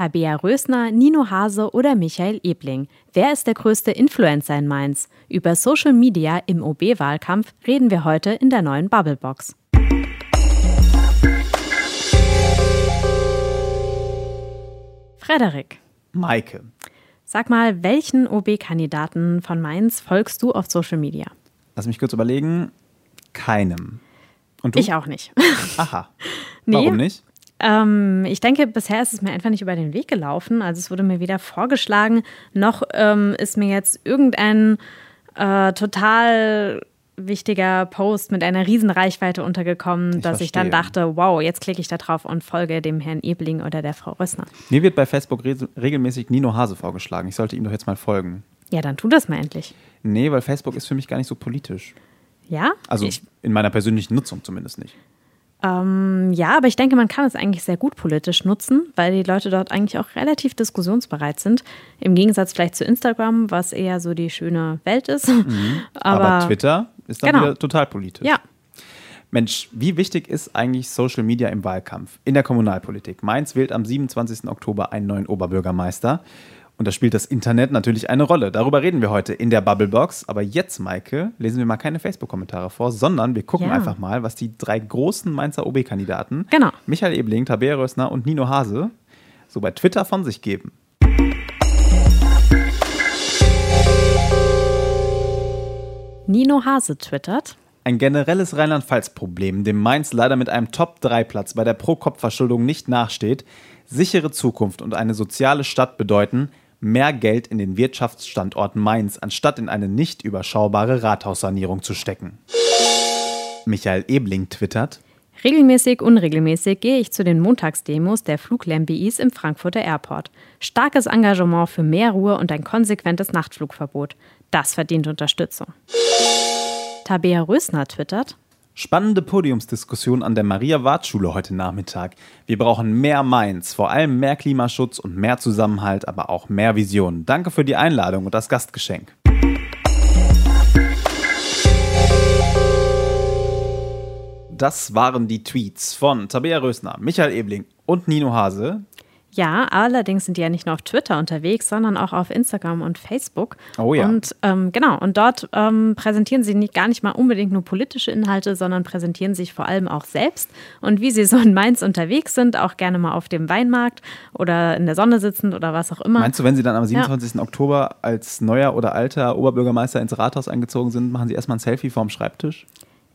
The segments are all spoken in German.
Tabea Rösner, Nino Hase oder Michael Ebling. Wer ist der größte Influencer in Mainz? Über Social Media im OB-Wahlkampf reden wir heute in der neuen Bubblebox. Frederik. Maike. Sag mal, welchen OB-Kandidaten von Mainz folgst du auf Social Media? Lass mich kurz überlegen. Keinem. Und du? Ich auch nicht. Aha. Warum nee. nicht? Ähm, ich denke, bisher ist es mir einfach nicht über den Weg gelaufen. Also es wurde mir weder vorgeschlagen, noch ähm, ist mir jetzt irgendein äh, total wichtiger Post mit einer riesen Reichweite untergekommen, ich dass verstehe. ich dann dachte, wow, jetzt klicke ich da drauf und folge dem Herrn Ebling oder der Frau Rössner. Mir wird bei Facebook re regelmäßig Nino Hase vorgeschlagen. Ich sollte ihm doch jetzt mal folgen. Ja, dann tu das mal endlich. Nee, weil Facebook ist für mich gar nicht so politisch. Ja? Also ich in meiner persönlichen Nutzung zumindest nicht. Ähm, ja, aber ich denke, man kann es eigentlich sehr gut politisch nutzen, weil die Leute dort eigentlich auch relativ diskussionsbereit sind. Im Gegensatz vielleicht zu Instagram, was eher so die schöne Welt ist. Mhm. Aber, aber, Twitter ist dann genau. wieder total politisch. Ja. Mensch, wie wichtig ist eigentlich Social Media im Wahlkampf, in der Kommunalpolitik? Mainz wählt am 27. Oktober einen neuen Oberbürgermeister. Und da spielt das Internet natürlich eine Rolle. Darüber reden wir heute in der Bubblebox. Aber jetzt, Maike, lesen wir mal keine Facebook-Kommentare vor, sondern wir gucken ja. einfach mal, was die drei großen Mainzer OB-Kandidaten, genau. Michael Ebling, Tabea Rössner und Nino Hase, so bei Twitter von sich geben. Nino Hase twittert. Ein generelles Rheinland-Pfalz-Problem, dem Mainz leider mit einem Top-3-Platz bei der Pro-Kopf-Verschuldung nicht nachsteht, sichere Zukunft und eine soziale Stadt bedeuten, mehr Geld in den Wirtschaftsstandort Mainz, anstatt in eine nicht überschaubare Rathaussanierung zu stecken. Michael Ebling twittert. Regelmäßig, unregelmäßig gehe ich zu den Montagsdemos der Fluglärm-BIs im Frankfurter Airport. Starkes Engagement für mehr Ruhe und ein konsequentes Nachtflugverbot. Das verdient Unterstützung. Tabea Rösner twittert. Spannende Podiumsdiskussion an der Maria-Wart-Schule heute Nachmittag. Wir brauchen mehr Mainz, vor allem mehr Klimaschutz und mehr Zusammenhalt, aber auch mehr Visionen. Danke für die Einladung und das Gastgeschenk. Das waren die Tweets von Tabea Rösner, Michael Ebling und Nino Hase. Ja, allerdings sind die ja nicht nur auf Twitter unterwegs, sondern auch auf Instagram und Facebook. Oh ja. Und ähm, genau, und dort ähm, präsentieren sie nicht, gar nicht mal unbedingt nur politische Inhalte, sondern präsentieren sich vor allem auch selbst. Und wie sie so in Mainz unterwegs sind, auch gerne mal auf dem Weinmarkt oder in der Sonne sitzend oder was auch immer. Meinst du, wenn sie dann am 27. Ja. Oktober als neuer oder alter Oberbürgermeister ins Rathaus eingezogen sind, machen sie erstmal ein Selfie vorm Schreibtisch?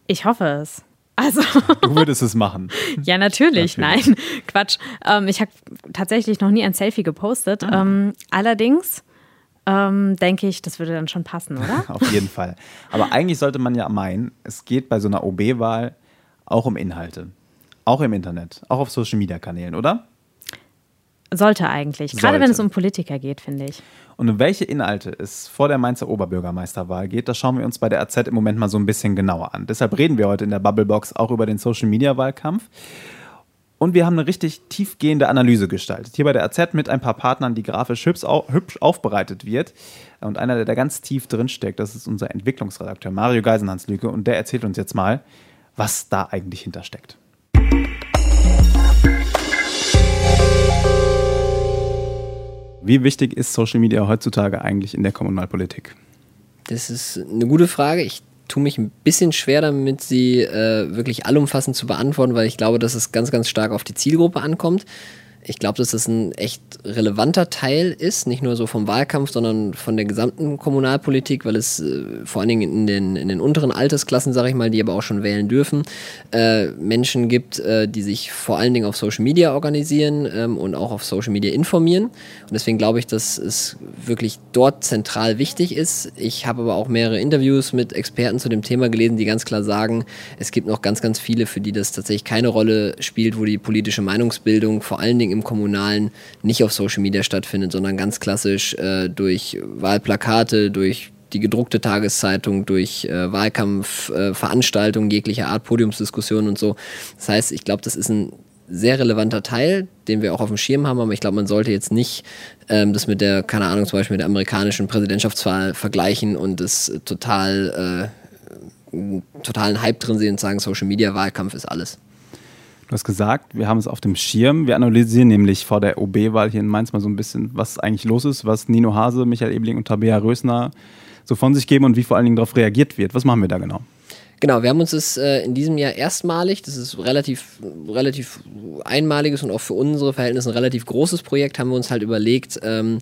Ich hoffe es. Also. Du würdest es machen. ja, natürlich. natürlich. Nein, Quatsch. Ähm, ich habe tatsächlich noch nie ein Selfie gepostet. Ah. Ähm, allerdings ähm, denke ich, das würde dann schon passen, oder? Auf jeden Fall. Aber eigentlich sollte man ja meinen, es geht bei so einer OB-Wahl auch um Inhalte. Auch im Internet, auch auf Social-Media-Kanälen, oder? Sollte eigentlich. Gerade Sollte. wenn es um Politiker geht, finde ich. Und um welche Inhalte es vor der Mainzer Oberbürgermeisterwahl geht, das schauen wir uns bei der AZ im Moment mal so ein bisschen genauer an. Deshalb reden wir heute in der Bubblebox auch über den Social Media Wahlkampf. Und wir haben eine richtig tiefgehende Analyse gestaltet. Hier bei der AZ mit ein paar Partnern, die grafisch hübsch, aufbereitet wird. Und einer, der da ganz tief drin steckt, das ist unser Entwicklungsredakteur Mario Geisenhans-Lüke. Und der erzählt uns jetzt mal, was da eigentlich hintersteckt. Wie wichtig ist Social Media heutzutage eigentlich in der Kommunalpolitik? Das ist eine gute Frage. Ich tue mich ein bisschen schwer damit, sie äh, wirklich allumfassend zu beantworten, weil ich glaube, dass es ganz, ganz stark auf die Zielgruppe ankommt ich glaube, dass das ein echt relevanter Teil ist, nicht nur so vom Wahlkampf, sondern von der gesamten Kommunalpolitik, weil es äh, vor allen Dingen in den, in den unteren Altersklassen, sage ich mal, die aber auch schon wählen dürfen, äh, Menschen gibt, äh, die sich vor allen Dingen auf Social Media organisieren ähm, und auch auf Social Media informieren. Und deswegen glaube ich, dass es wirklich dort zentral wichtig ist. Ich habe aber auch mehrere Interviews mit Experten zu dem Thema gelesen, die ganz klar sagen, es gibt noch ganz, ganz viele, für die das tatsächlich keine Rolle spielt, wo die politische Meinungsbildung vor allen Dingen im Kommunalen nicht auf Social Media stattfindet, sondern ganz klassisch äh, durch Wahlplakate, durch die gedruckte Tageszeitung, durch äh, Wahlkampfveranstaltungen äh, jeglicher Art, Podiumsdiskussionen und so. Das heißt, ich glaube, das ist ein sehr relevanter Teil, den wir auch auf dem Schirm haben, aber ich glaube, man sollte jetzt nicht ähm, das mit der, keine Ahnung, zum Beispiel mit der amerikanischen Präsidentschaftswahl vergleichen und das total, äh, totalen Hype drin sehen und sagen, Social Media Wahlkampf ist alles. Du hast gesagt, wir haben es auf dem Schirm. Wir analysieren nämlich vor der OB-Wahl hier in Mainz mal so ein bisschen, was eigentlich los ist, was Nino Hase, Michael Ebling und Tabea Rösner so von sich geben und wie vor allen Dingen darauf reagiert wird. Was machen wir da genau? Genau, wir haben uns das äh, in diesem Jahr erstmalig, das ist relativ, relativ einmaliges und auch für unsere Verhältnisse ein relativ großes Projekt, haben wir uns halt überlegt, ähm,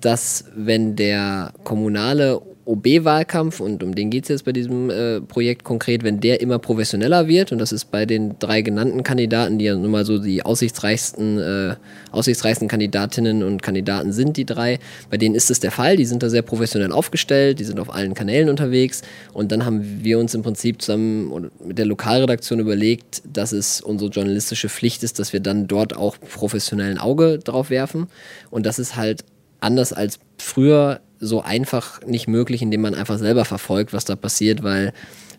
dass wenn der kommunale OB-Wahlkampf, und um den geht es jetzt bei diesem äh, Projekt konkret, wenn der immer professioneller wird, und das ist bei den drei genannten Kandidaten, die ja nun mal so die aussichtsreichsten, äh, aussichtsreichsten Kandidatinnen und Kandidaten sind, die drei, bei denen ist es der Fall, die sind da sehr professionell aufgestellt, die sind auf allen Kanälen unterwegs, und dann haben wir uns im Prinzip zusammen mit der Lokalredaktion überlegt, dass es unsere journalistische Pflicht ist, dass wir dann dort auch professionell ein Auge drauf werfen, und das ist halt anders als früher so einfach nicht möglich, indem man einfach selber verfolgt, was da passiert, weil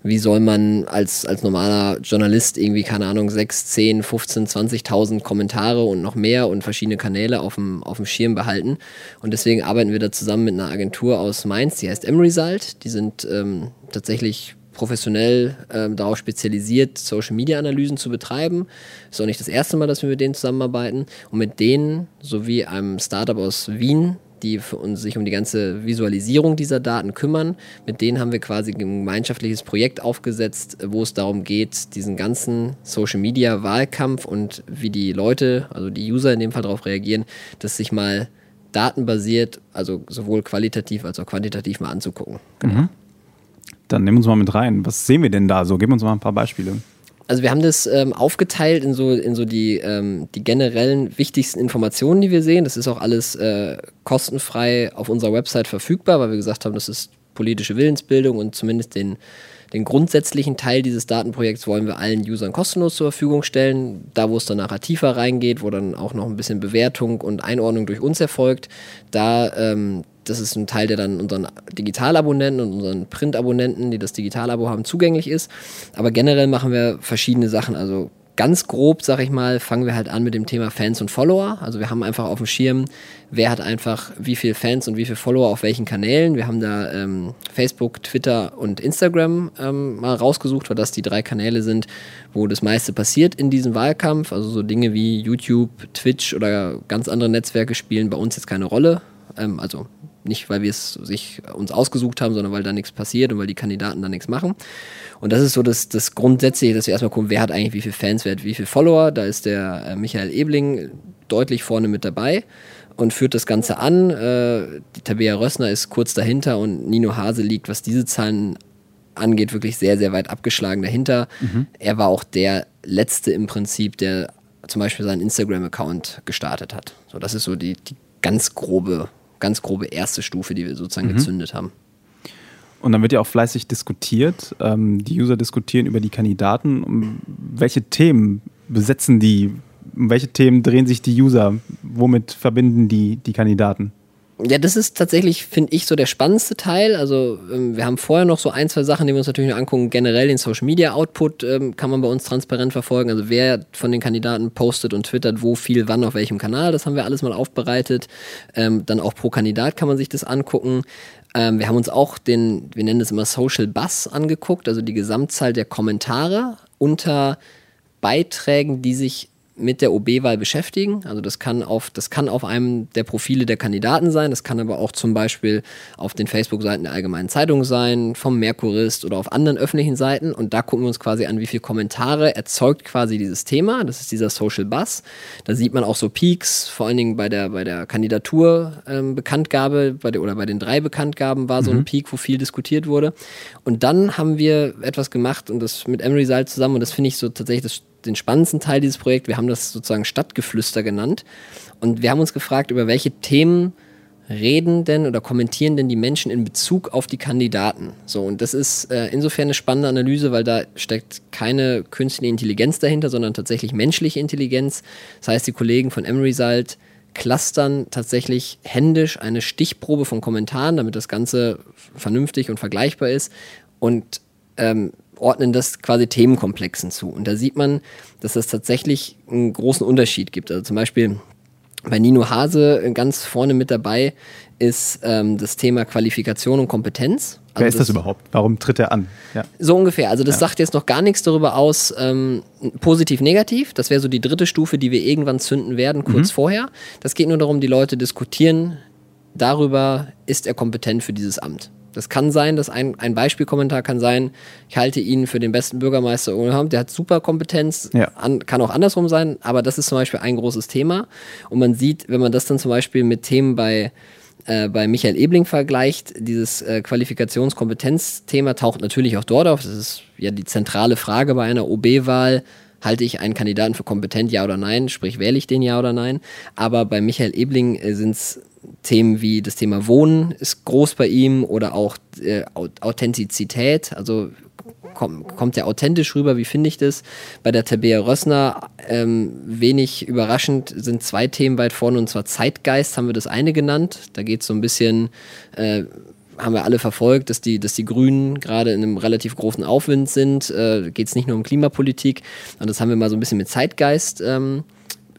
wie soll man als, als normaler Journalist irgendwie, keine Ahnung, 6, 10, 15, 20.000 Kommentare und noch mehr und verschiedene Kanäle auf dem, auf dem Schirm behalten. Und deswegen arbeiten wir da zusammen mit einer Agentur aus Mainz, die heißt Emresult. Die sind ähm, tatsächlich professionell ähm, darauf spezialisiert, Social-Media-Analysen zu betreiben. Ist auch nicht das erste Mal, dass wir mit denen zusammenarbeiten. Und mit denen sowie einem Startup aus Wien, die für uns sich um die ganze Visualisierung dieser Daten kümmern. Mit denen haben wir quasi ein gemeinschaftliches Projekt aufgesetzt, wo es darum geht, diesen ganzen Social Media Wahlkampf und wie die Leute, also die User in dem Fall darauf reagieren, dass sich mal datenbasiert, also sowohl qualitativ als auch quantitativ mal anzugucken. Mhm. Dann nehmen wir uns mal mit rein. Was sehen wir denn da so? Gib uns mal ein paar Beispiele. Also wir haben das ähm, aufgeteilt in so, in so die, ähm, die generellen wichtigsten Informationen, die wir sehen. Das ist auch alles äh, kostenfrei auf unserer Website verfügbar, weil wir gesagt haben, das ist politische Willensbildung und zumindest den, den grundsätzlichen Teil dieses Datenprojekts wollen wir allen Usern kostenlos zur Verfügung stellen. Da, wo es dann nachher tiefer reingeht, wo dann auch noch ein bisschen Bewertung und Einordnung durch uns erfolgt, da ähm, das ist ein Teil, der dann unseren Digitalabonnenten und unseren Printabonnenten, die das Digitalabo haben, zugänglich ist. Aber generell machen wir verschiedene Sachen. Also ganz grob, sag ich mal, fangen wir halt an mit dem Thema Fans und Follower. Also wir haben einfach auf dem Schirm, wer hat einfach wie viele Fans und wie viele Follower auf welchen Kanälen. Wir haben da ähm, Facebook, Twitter und Instagram ähm, mal rausgesucht, weil das die drei Kanäle sind, wo das meiste passiert in diesem Wahlkampf. Also so Dinge wie YouTube, Twitch oder ganz andere Netzwerke spielen bei uns jetzt keine Rolle. Ähm, also nicht, weil wir es sich uns ausgesucht haben, sondern weil da nichts passiert und weil die Kandidaten da nichts machen. Und das ist so das, das Grundsätzliche, dass wir erstmal gucken, wer hat eigentlich wie viele Fans, wer hat wie viele Follower. Da ist der äh, Michael Ebling deutlich vorne mit dabei und führt das Ganze an. Äh, die Tabea Rössner ist kurz dahinter und Nino Hase liegt, was diese Zahlen angeht, wirklich sehr, sehr weit abgeschlagen dahinter. Mhm. Er war auch der Letzte im Prinzip, der zum Beispiel seinen Instagram-Account gestartet hat. So, das ist so die, die ganz grobe ganz grobe erste Stufe, die wir sozusagen mhm. gezündet haben. Und dann wird ja auch fleißig diskutiert. Ähm, die User diskutieren über die Kandidaten. Um welche Themen besetzen die? Um welche Themen drehen sich die User? Womit verbinden die die Kandidaten? Ja, das ist tatsächlich, finde ich, so der spannendste Teil. Also ähm, wir haben vorher noch so ein, zwei Sachen, die wir uns natürlich noch angucken. Generell den Social Media Output ähm, kann man bei uns transparent verfolgen. Also wer von den Kandidaten postet und twittert, wo viel, wann, auf welchem Kanal. Das haben wir alles mal aufbereitet. Ähm, dann auch pro Kandidat kann man sich das angucken. Ähm, wir haben uns auch den, wir nennen das immer Social Buzz angeguckt, also die Gesamtzahl der Kommentare unter Beiträgen, die sich mit der OB-Wahl beschäftigen. Also das kann auf, das kann auf einem der Profile der Kandidaten sein, das kann aber auch zum Beispiel auf den Facebook-Seiten der Allgemeinen Zeitung sein, vom Merkurist oder auf anderen öffentlichen Seiten. Und da gucken wir uns quasi an, wie viele Kommentare erzeugt quasi dieses Thema. Das ist dieser Social Buzz. Da sieht man auch so Peaks, vor allen Dingen bei der, bei der Kandidatur-Bekanntgabe ähm, bei der, oder bei den drei Bekanntgaben war so ein mhm. Peak, wo viel diskutiert wurde. Und dann haben wir etwas gemacht und das mit Emery Salz zusammen und das finde ich so tatsächlich das den spannendsten Teil dieses Projekts. Wir haben das sozusagen Stadtgeflüster genannt. Und wir haben uns gefragt, über welche Themen reden denn oder kommentieren denn die Menschen in Bezug auf die Kandidaten? So, und das ist äh, insofern eine spannende Analyse, weil da steckt keine künstliche Intelligenz dahinter, sondern tatsächlich menschliche Intelligenz. Das heißt, die Kollegen von Emresult clustern tatsächlich händisch eine Stichprobe von Kommentaren, damit das Ganze vernünftig und vergleichbar ist und ähm, ordnen das quasi Themenkomplexen zu. Und da sieht man, dass das tatsächlich einen großen Unterschied gibt. Also zum Beispiel bei Nino Hase ganz vorne mit dabei ist ähm, das Thema Qualifikation und Kompetenz. Also Wer ist das, überhaupt? Warum tritt er an? Ja. So ungefähr. Also das ja. sagt jetzt noch gar nichts darüber aus, ähm, positiv, negativ. Das wäre so die dritte Stufe, die wir irgendwann zünden werden, kurz mhm. vorher. Das geht nur darum, die Leute diskutieren darüber, ist er kompetent für dieses Amt. Das kann sein, dass ein, ein Beispielkommentar kann sein, ich halte ihn für den besten Bürgermeister Ulm, der hat super Kompetenz, ja. an, kann auch andersrum sein, aber das ist zum Beispiel ein großes Thema. Und man sieht, wenn man das dann zum Beispiel mit Themen bei äh, bei Michael Ebling vergleicht, dieses äh, Qualifikationskompetenzthema taucht natürlich auch dort auf. Das ist ja die zentrale Frage bei einer OB-Wahl. Halte ich einen Kandidaten für kompetent, ja oder nein? Sprich, wähle ich den ja oder nein? Aber bei Michael Ebling äh, sind es Themen wie das Thema Wohnen ist groß bei ihm oder auch äh, Authentizität. Also kommt, kommt der authentisch rüber, wie finde ich das? Bei der Tabea Rössner, ähm, wenig überraschend, sind zwei Themen weit vorne und zwar Zeitgeist haben wir das eine genannt. Da geht es so ein bisschen, äh, haben wir alle verfolgt, dass die, dass die Grünen gerade in einem relativ großen Aufwind sind. Äh, geht es nicht nur um Klimapolitik und das haben wir mal so ein bisschen mit Zeitgeist ähm,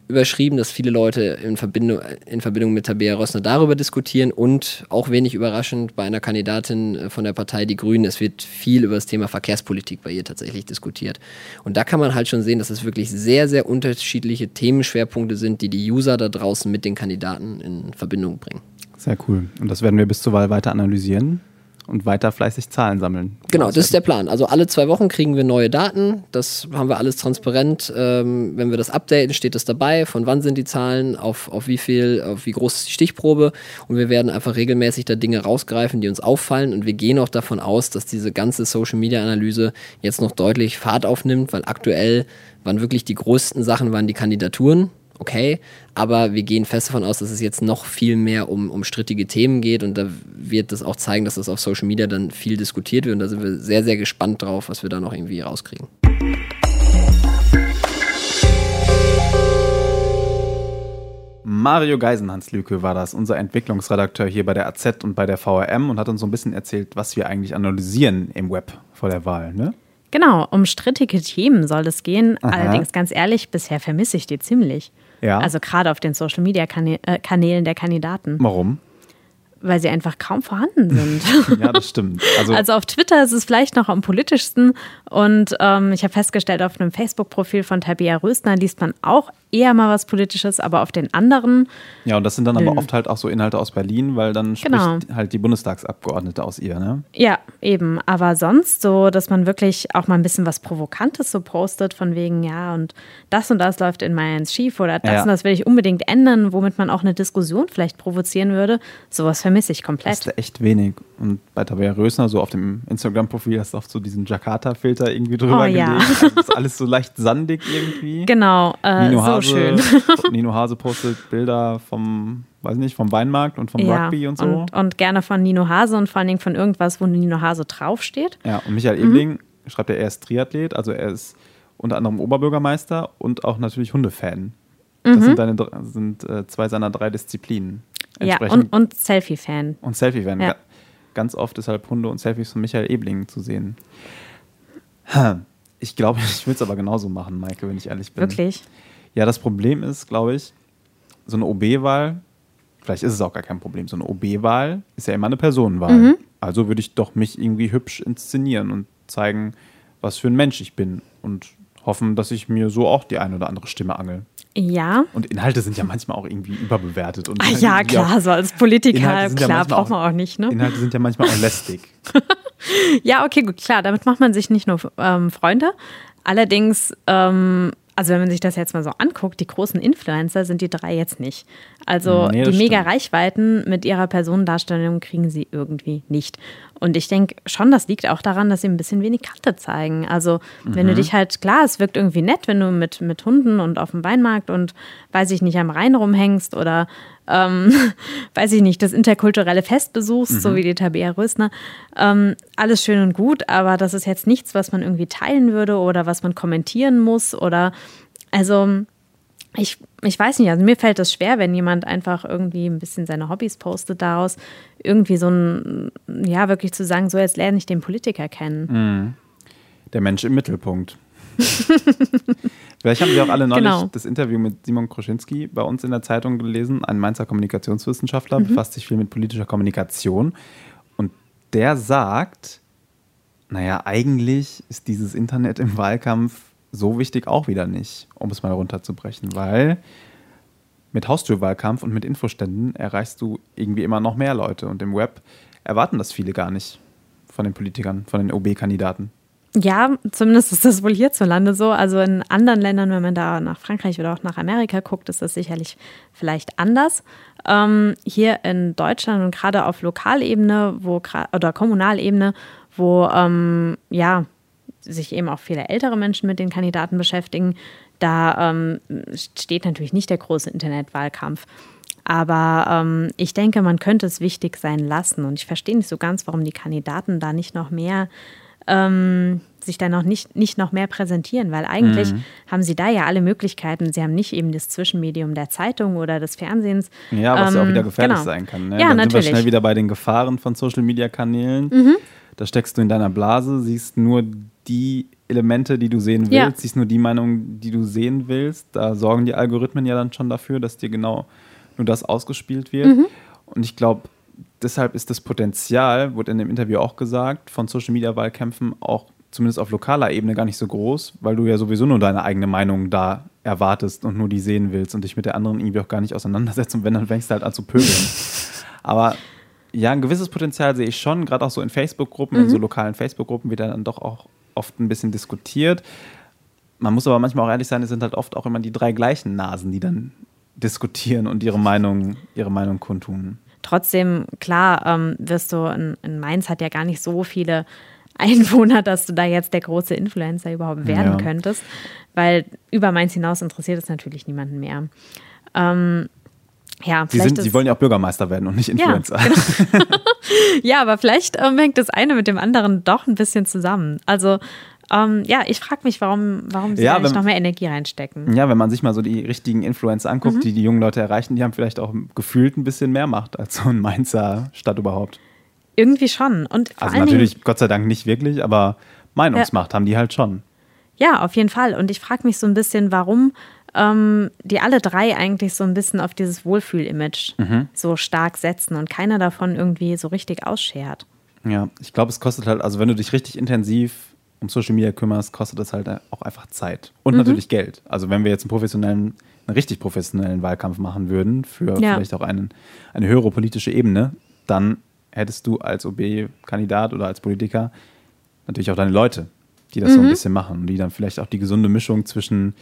überschrieben, dass viele Leute in Verbindung, in Verbindung mit Tabea Rössner darüber diskutieren und auch wenig überraschend bei einer Kandidatin äh, von der Partei Die Grünen, es wird viel über das Thema Verkehrspolitik bei ihr tatsächlich diskutiert. Und da kann man halt schon sehen, dass es wirklich sehr, sehr unterschiedliche Themenschwerpunkte sind, die die User da draußen mit den Kandidaten in Verbindung bringen. Sehr cool. Und das werden wir bis zur Wahl weiter analysieren und weiter fleißig Zahlen sammeln. Genau, das ist der Plan. Also alle zwei Wochen kriegen wir neue Daten. Das haben wir alles transparent. Ähm, wenn wir das updaten, steht das dabei. Von wann sind die Zahlen, auf, auf wie viel, auf wie groß ist die Stichprobe. Und wir werden einfach regelmäßig da Dinge rausgreifen, die uns auffallen. Und wir gehen auch davon aus, dass diese ganze Social Media Analyse jetzt noch deutlich Fahrt aufnimmt, weil aktuell waren wirklich die größten Sachen waren die Kandidaturen okay, aber wir gehen fest davon aus, dass es jetzt noch viel mehr um, um strittige Themen geht und da wird das auch zeigen, dass das auf Social Media dann viel diskutiert wird und da sind wir sehr, sehr gespannt drauf, was wir da noch irgendwie rauskriegen. Mario Geisenhans-Lüke war das, unser Entwicklungsredakteur hier bei der AZ und bei der VRM und hat uns so ein bisschen erzählt, was wir eigentlich analysieren im Web vor der Wahl, ne? Genau, um strittige Themen soll es gehen. Aha. Allerdings ganz ehrlich, bisher vermisse ich die ziemlich. Ja. Also gerade auf den Social Media äh, Kanälen der Kandidaten. Warum? Weil sie einfach kaum vorhanden sind. ja, das stimmt. Also, also, auf Twitter ist es vielleicht noch am politischsten und ähm, ich habe festgestellt, auf einem Facebook-Profil von Tabea Rösner liest man auch eher mal was Politisches, aber auf den anderen. Ja, und das sind dann aber oft halt auch so Inhalte aus Berlin, weil dann genau. spricht halt die Bundestagsabgeordnete aus ihr, ne? Ja, eben. Aber sonst so, dass man wirklich auch mal ein bisschen was Provokantes so postet, von wegen, ja, und das und das läuft in Mayans schief oder das ja. und das will ich unbedingt ändern, womit man auch eine Diskussion vielleicht provozieren würde. Sowas vermisse ich komplett. Das ist echt wenig. Und bei Tabea Rösner, so auf dem Instagram-Profil, hast du oft so diesen Jakarta-Filter irgendwie drüber oh, gelegt. Ja. Also ist alles so leicht sandig irgendwie. Genau, äh, Nino Hase, so schön. Nino Hase postet Bilder vom, weiß nicht, vom Weinmarkt und vom ja, Rugby und so. Und, und, gerne von Nino Hase und vor allen Dingen von irgendwas, wo Nino Hase draufsteht. Ja, und Michael mhm. Ebling schreibt ja, er ist Triathlet, also er ist unter anderem Oberbürgermeister und auch natürlich Hundefan. Das mhm. sind, deine, sind äh, zwei seiner drei Disziplinen. Ja, und, und Selfie-Fan. Und Selfie-Fan. Ja. Ganz oft deshalb Hunde und Selfies von Michael Ebling zu sehen. Ich glaube, ich will es aber genauso machen, Maike, wenn ich ehrlich bin. Wirklich? Ja, das Problem ist, glaube ich, so eine OB-Wahl, vielleicht ist es auch gar kein Problem, so eine OB-Wahl ist ja immer eine Personenwahl. Mhm. Also würde ich doch mich irgendwie hübsch inszenieren und zeigen, was für ein Mensch ich bin und hoffen, dass ich mir so auch die eine oder andere Stimme angel. Ja. Und Inhalte sind ja manchmal auch irgendwie überbewertet. Und ah, ja, klar, so als Politiker, klar, ja braucht man auch, auch, nicht. Ne? Inhalte sind ja manchmal auch lästig. ja, okay, gut, klar, damit macht man sich nicht nur ähm, Freunde. Allerdings ähm, also wenn man sich das jetzt mal so anguckt, die großen Influencer sind die drei jetzt nicht. Also nee, die mega Reichweiten mit ihrer Personendarstellung kriegen sie irgendwie nicht. Und ich denke schon, das liegt auch daran, dass sie ein bisschen wenig Kante zeigen. Also wenn mhm. du dich halt, klar, es wirkt irgendwie nett, wenn du mit, mit Hunden und auf dem Weinmarkt und weiß ich nicht, am Rhein rumhängst oder ähm, weiß ich nicht, das interkulturelle Fest besuchst, mhm. so wie die Tabea Rösner. Ähm, alles schön und gut, aber das ist jetzt nichts, was man irgendwie teilen würde oder was man kommentieren muss oder also ich, ich weiß nicht, also mir fällt das schwer, wenn jemand einfach irgendwie ein bisschen seine Hobbys postet daraus, irgendwie so ein, ja, wirklich zu sagen, so jetzt lerne ich den Politiker kennen. Mhm. Der Mensch im Mittelpunkt. Vielleicht haben Sie auch alle neulich genau. das Interview mit Simon Kroschinski bei uns in der Zeitung gelesen. Ein Mainzer Kommunikationswissenschaftler, mhm. befasst sich viel mit politischer Kommunikation. Und der sagt, naja, eigentlich ist dieses Internet im Wahlkampf so wichtig auch wieder nicht, um es mal runterzubrechen, weil mit Haustürwahlkampf und mit Infoständen erreichst du irgendwie immer noch mehr Leute und im Web erwarten das viele gar nicht von den Politikern, von den OB-Kandidaten. Ja, zumindest ist das wohl hierzulande so. Also in anderen Ländern, wenn man da nach Frankreich oder auch nach Amerika guckt, ist das sicherlich vielleicht anders. Ähm, hier in Deutschland und gerade auf Lokalebene wo, oder Kommunalebene, wo ähm, ja, sich eben auch viele ältere Menschen mit den Kandidaten beschäftigen, da ähm, steht natürlich nicht der große Internetwahlkampf. Aber ähm, ich denke, man könnte es wichtig sein lassen. Und ich verstehe nicht so ganz, warum die Kandidaten da nicht noch mehr ähm, sich da noch nicht, nicht noch mehr präsentieren, weil eigentlich mhm. haben sie da ja alle Möglichkeiten. Sie haben nicht eben das Zwischenmedium der Zeitung oder des Fernsehens. Ja, was ähm, ja auch wieder gefährlich genau. sein kann. Ne? Ja, Dann natürlich. sind wir schnell wieder bei den Gefahren von Social Media Kanälen. Mhm. Da steckst du in deiner Blase, siehst nur die Elemente, die du sehen willst, ja. siehst nur die Meinung, die du sehen willst. Da sorgen die Algorithmen ja dann schon dafür, dass dir genau nur das ausgespielt wird. Mhm. Und ich glaube, deshalb ist das Potenzial, wurde in dem Interview auch gesagt, von Social Media Wahlkämpfen auch zumindest auf lokaler Ebene gar nicht so groß, weil du ja sowieso nur deine eigene Meinung da erwartest und nur die sehen willst und dich mit der anderen irgendwie auch gar nicht auseinandersetzt und wenn, dann fängst du halt an zu pöbeln. Aber ja, ein gewisses Potenzial sehe ich schon, gerade auch so in Facebook-Gruppen, mhm. in so lokalen Facebook-Gruppen wird dann doch auch oft ein bisschen diskutiert. Man muss aber manchmal auch ehrlich sein, es sind halt oft auch immer die drei gleichen Nasen, die dann diskutieren und ihre Meinung, ihre Meinung kundtun. Trotzdem, klar, ähm, wirst du, in, in Mainz hat ja gar nicht so viele Einwohner, dass du da jetzt der große Influencer überhaupt werden ja. könntest, weil über Mainz hinaus interessiert es natürlich niemanden mehr. Ähm, ja, sie, sind, sie wollen ja auch Bürgermeister werden und nicht Influencer. Ja, genau. ja aber vielleicht ähm, hängt das eine mit dem anderen doch ein bisschen zusammen. Also ähm, ja, ich frage mich, warum, warum sie ja, da nicht noch mehr Energie reinstecken. Ja, wenn man sich mal so die richtigen Influencer anguckt, mhm. die die jungen Leute erreichen, die haben vielleicht auch gefühlt ein bisschen mehr Macht als so ein Mainzer Stadt überhaupt. Irgendwie schon. Und also natürlich, Dingen, Gott sei Dank nicht wirklich, aber Meinungsmacht ja. haben die halt schon. Ja, auf jeden Fall. Und ich frage mich so ein bisschen, warum ähm, die alle drei eigentlich so ein bisschen auf dieses Wohlfühl-Image mhm. so stark setzen und keiner davon irgendwie so richtig ausschert. Ja, ich glaube, es kostet halt, also wenn du dich richtig intensiv um Social Media kümmerst, kostet das halt auch einfach Zeit. Und mhm. natürlich Geld. Also wenn wir jetzt einen professionellen, einen richtig professionellen Wahlkampf machen würden, für ja. vielleicht auch einen, eine höhere politische Ebene, dann hättest du als OB-Kandidat oder als Politiker natürlich auch deine Leute, die das mhm. so ein mhm. bisschen machen und die dann vielleicht auch die gesunde Mischung zwischen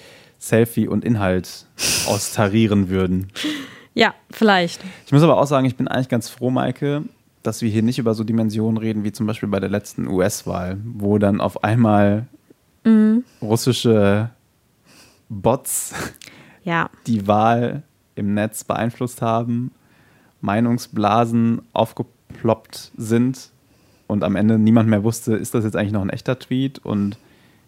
Selfie und Inhalt austarieren würden. Ja, vielleicht. Ich muss aber auch sagen, ich bin eigentlich ganz froh, Maike, dass wir hier nicht über so Dimensionen reden, wie zum Beispiel bei der letzten US-Wahl, wo dann auf einmal mhm. russische Bots ja. die Wahl im Netz beeinflusst haben, Meinungsblasen aufgeploppt sind und am Ende niemand mehr wusste, ist das jetzt eigentlich noch ein echter Tweet und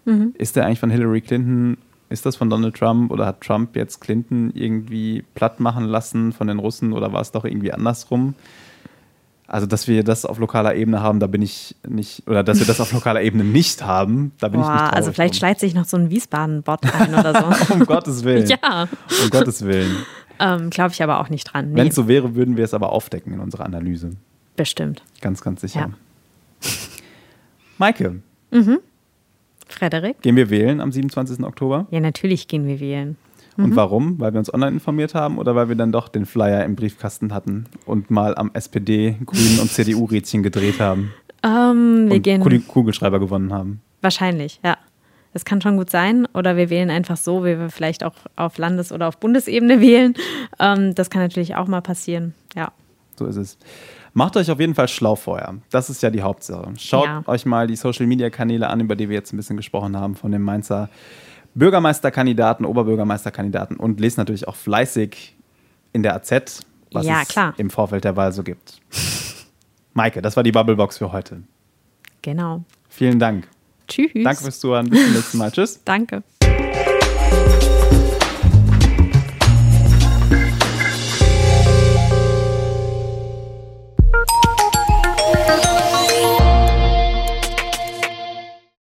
mhm. ist der eigentlich von Hillary Clinton ist das von Donald Trump oder hat Trump jetzt Clinton irgendwie platt machen lassen von den Russen oder war es doch irgendwie andersrum? Also, dass wir das auf lokaler Ebene haben, da bin ich nicht, oder dass wir das auf lokaler Ebene nicht haben, da bin Boah, ich nicht traurig Also vielleicht drum. schleicht sich noch so ein Wiesbaden-Bot ein oder so. um Gottes Willen. Ja. Um Gottes Willen. Ähm, Glaube ich aber auch nicht dran. Nee. Wenn es so wäre, würden wir es aber aufdecken in unserer Analyse. Bestimmt. Ganz, ganz sicher. Ja. Maike. Mhm. Frederik? Gehen wir wählen am 27. Oktober? Ja, natürlich gehen wir wählen. Und mhm. warum? Weil wir uns online informiert haben oder weil wir dann doch den Flyer im Briefkasten hatten und mal am SPD, Grünen und CDU-Rädchen gedreht haben? Ähm, wir und gehen. Kugelschreiber gewonnen haben. Wahrscheinlich, ja. Das kann schon gut sein. Oder wir wählen einfach so, wie wir vielleicht auch auf Landes- oder auf Bundesebene wählen. Ähm, das kann natürlich auch mal passieren, ja. So ist es. Macht euch auf jeden Fall schlau vorher. Das ist ja die Hauptsache. Schaut ja. euch mal die Social-Media-Kanäle an, über die wir jetzt ein bisschen gesprochen haben, von dem Mainzer Bürgermeisterkandidaten, Oberbürgermeisterkandidaten und lest natürlich auch fleißig in der AZ, was ja, es klar. im Vorfeld der Wahl so gibt. Maike, das war die Bubblebox für heute. Genau. Vielen Dank. Tschüss. Danke fürs Zuhören. Bis zum nächsten Mal. Tschüss. Danke.